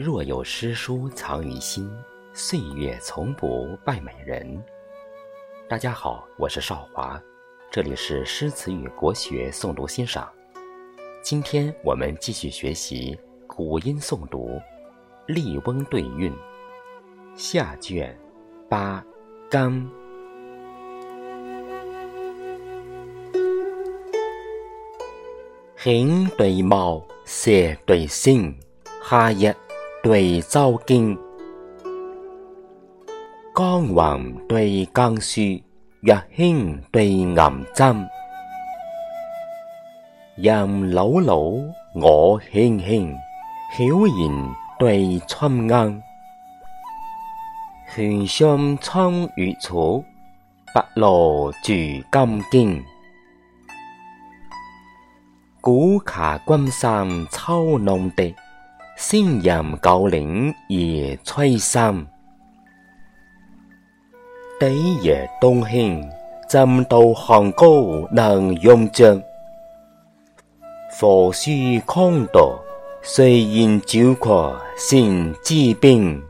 若有诗书藏于心，岁月从不败美人。大家好，我是少华，这里是诗词与国学诵读欣赏。今天我们继续学习古音诵读《笠翁对韵》下卷八纲。行对貌，色对性，哈耶。对周经，江黄对江树，日兴对银针，人老老我轻轻，晓然对春阴。悬上苍与草，白露住金茎。古卡君山秋弄笛。仙人九岭夜吹笙，地夜东兴，针到行高能用尽。佛书空道，虽言久阔心自病。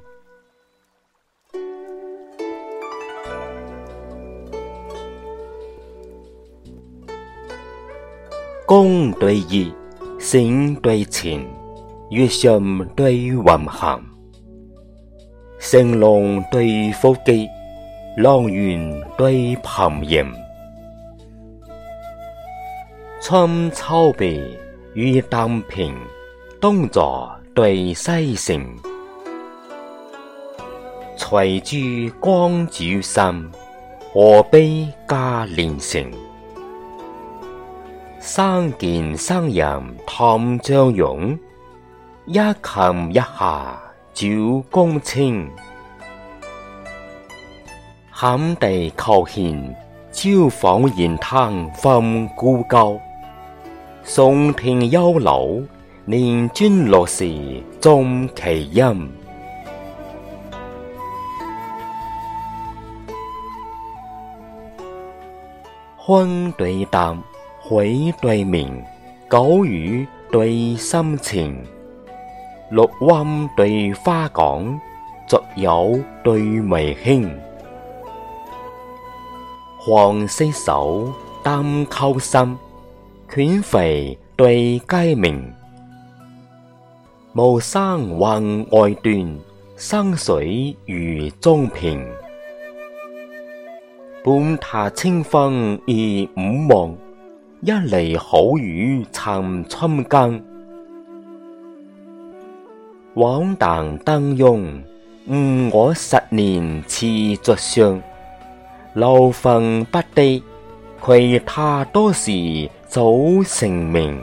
公对义，心对情。月上对云行，升龙对伏鸡，浪云对盘吟。春秋碧与丹平，东座对西城，才聚光九心，何必加连城？生健生人探将勇。一琴一下，九公卿；含地叩舷，招访烟滩分孤高。送亭幽柳，念尊落时终其音。昏对淡，悔对明，狗语对深情。绿湾对花港，竹友对梅兴。黄溪首担秋山，犬吠对鸡鸣。暮山云外断，山水如中平。半榻清风宜五梦，一犁好雨趁春耕。往旦登庸误我十年似作相，流风不滴，亏他多时早成名。